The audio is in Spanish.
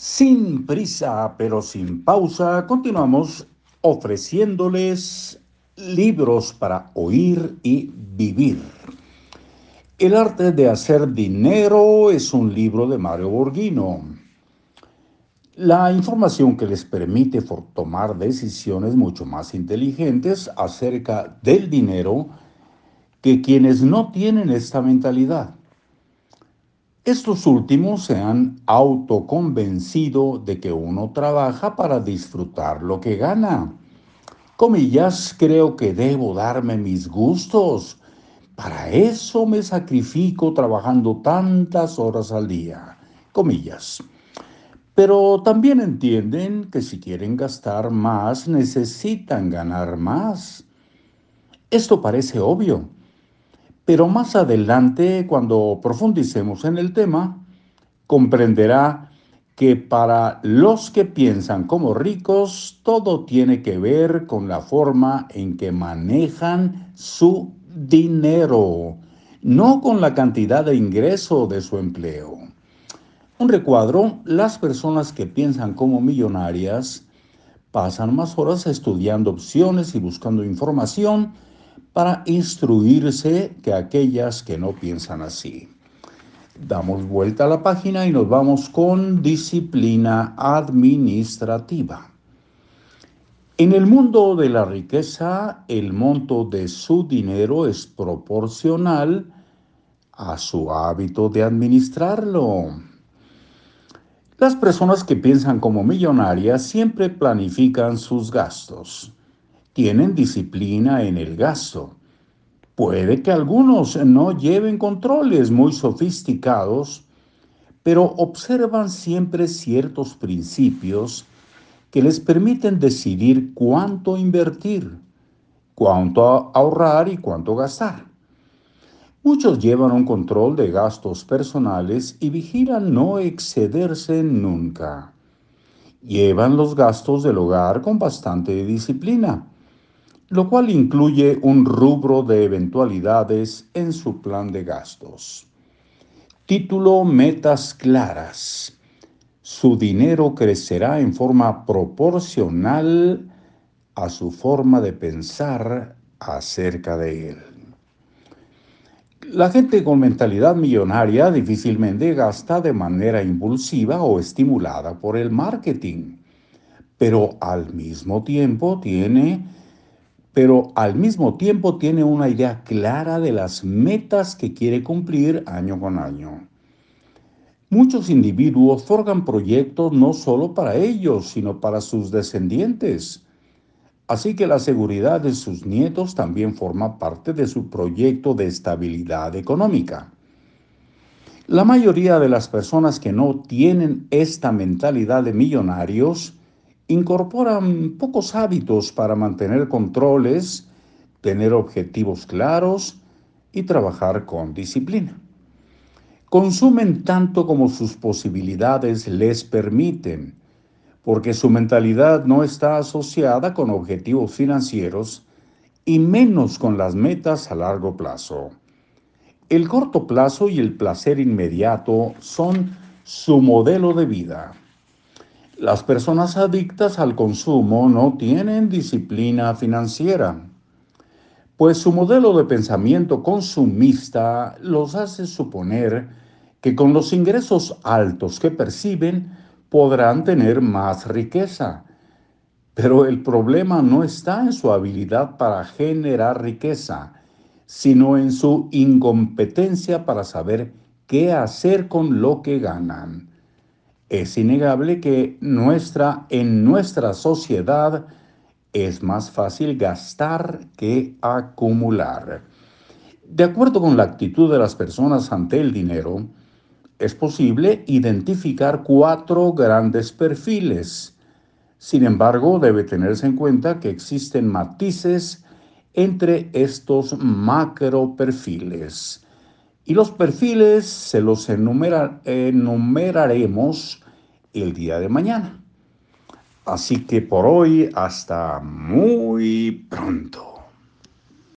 Sin prisa, pero sin pausa, continuamos ofreciéndoles libros para oír y vivir. El arte de hacer dinero es un libro de Mario Borghino. La información que les permite tomar decisiones mucho más inteligentes acerca del dinero que quienes no tienen esta mentalidad. Estos últimos se han autoconvencido de que uno trabaja para disfrutar lo que gana. Comillas, creo que debo darme mis gustos. Para eso me sacrifico trabajando tantas horas al día. Comillas. Pero también entienden que si quieren gastar más, necesitan ganar más. Esto parece obvio pero más adelante, cuando profundicemos en el tema, comprenderá que para los que piensan como ricos, todo tiene que ver con la forma en que manejan su dinero, no con la cantidad de ingreso de su empleo. Un recuadro, las personas que piensan como millonarias pasan más horas estudiando opciones y buscando información para instruirse que aquellas que no piensan así. Damos vuelta a la página y nos vamos con disciplina administrativa. En el mundo de la riqueza, el monto de su dinero es proporcional a su hábito de administrarlo. Las personas que piensan como millonarias siempre planifican sus gastos tienen disciplina en el gasto. Puede que algunos no lleven controles muy sofisticados, pero observan siempre ciertos principios que les permiten decidir cuánto invertir, cuánto ahorrar y cuánto gastar. Muchos llevan un control de gastos personales y vigilan no excederse nunca. Llevan los gastos del hogar con bastante disciplina lo cual incluye un rubro de eventualidades en su plan de gastos. Título Metas claras. Su dinero crecerá en forma proporcional a su forma de pensar acerca de él. La gente con mentalidad millonaria difícilmente gasta de manera impulsiva o estimulada por el marketing, pero al mismo tiempo tiene pero al mismo tiempo tiene una idea clara de las metas que quiere cumplir año con año. Muchos individuos forjan proyectos no solo para ellos, sino para sus descendientes. Así que la seguridad de sus nietos también forma parte de su proyecto de estabilidad económica. La mayoría de las personas que no tienen esta mentalidad de millonarios incorporan pocos hábitos para mantener controles, tener objetivos claros y trabajar con disciplina. Consumen tanto como sus posibilidades les permiten, porque su mentalidad no está asociada con objetivos financieros y menos con las metas a largo plazo. El corto plazo y el placer inmediato son su modelo de vida. Las personas adictas al consumo no tienen disciplina financiera, pues su modelo de pensamiento consumista los hace suponer que con los ingresos altos que perciben podrán tener más riqueza. Pero el problema no está en su habilidad para generar riqueza, sino en su incompetencia para saber qué hacer con lo que ganan. Es innegable que nuestra, en nuestra sociedad es más fácil gastar que acumular. De acuerdo con la actitud de las personas ante el dinero, es posible identificar cuatro grandes perfiles. Sin embargo, debe tenerse en cuenta que existen matices entre estos macro perfiles y los perfiles se los enumeraremos el día de mañana. Así que por hoy, hasta muy pronto.